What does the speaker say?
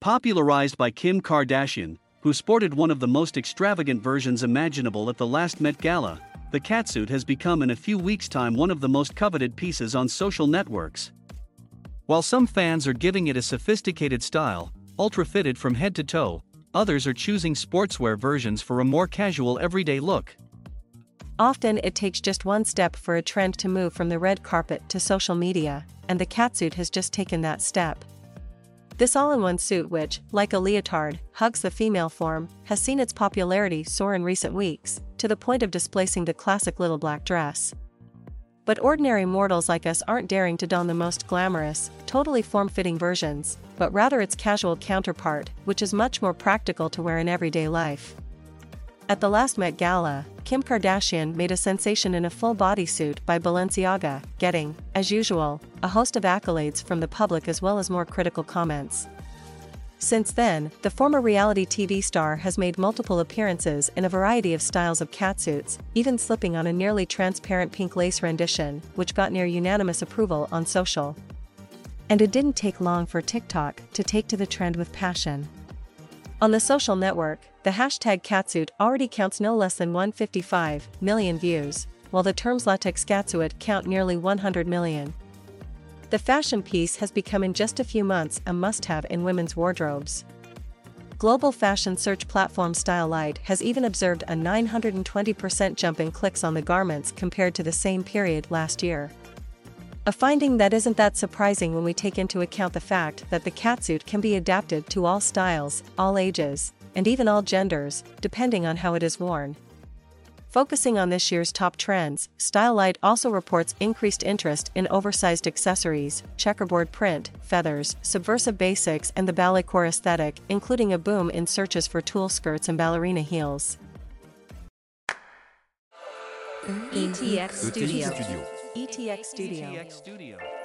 Popularized by Kim Kardashian, who sported one of the most extravagant versions imaginable at the last Met Gala, the catsuit has become in a few weeks' time one of the most coveted pieces on social networks. While some fans are giving it a sophisticated style, ultra fitted from head to toe, others are choosing sportswear versions for a more casual everyday look. Often it takes just one step for a trend to move from the red carpet to social media, and the catsuit has just taken that step. This all-in-one suit which, like a leotard, hugs the female form, has seen its popularity soar in recent weeks, to the point of displacing the classic little black dress. But ordinary mortals like us aren't daring to don the most glamorous, totally form-fitting versions, but rather its casual counterpart, which is much more practical to wear in everyday life. At the last Met Gala, Kim Kardashian made a sensation in a full bodysuit by Balenciaga, getting, as usual, a host of accolades from the public as well as more critical comments. Since then, the former reality TV star has made multiple appearances in a variety of styles of catsuits, even slipping on a nearly transparent pink lace rendition, which got near unanimous approval on social. And it didn't take long for TikTok to take to the trend with passion. On the social network, the hashtag catsuit already counts no less than 155 million views, while the terms latex catsuit count nearly 100 million. The fashion piece has become in just a few months a must-have in women's wardrobes. Global fashion search platform Stylight has even observed a 920% jump in clicks on the garments compared to the same period last year. A finding that isn't that surprising when we take into account the fact that the catsuit can be adapted to all styles, all ages, and even all genders, depending on how it is worn. Focusing on this year's top trends, Stylight also reports increased interest in oversized accessories, checkerboard print, feathers, subversive basics, and the ballet core aesthetic, including a boom in searches for tulle skirts and ballerina heels. ETX Studio. ETX Studio. ETX Studio.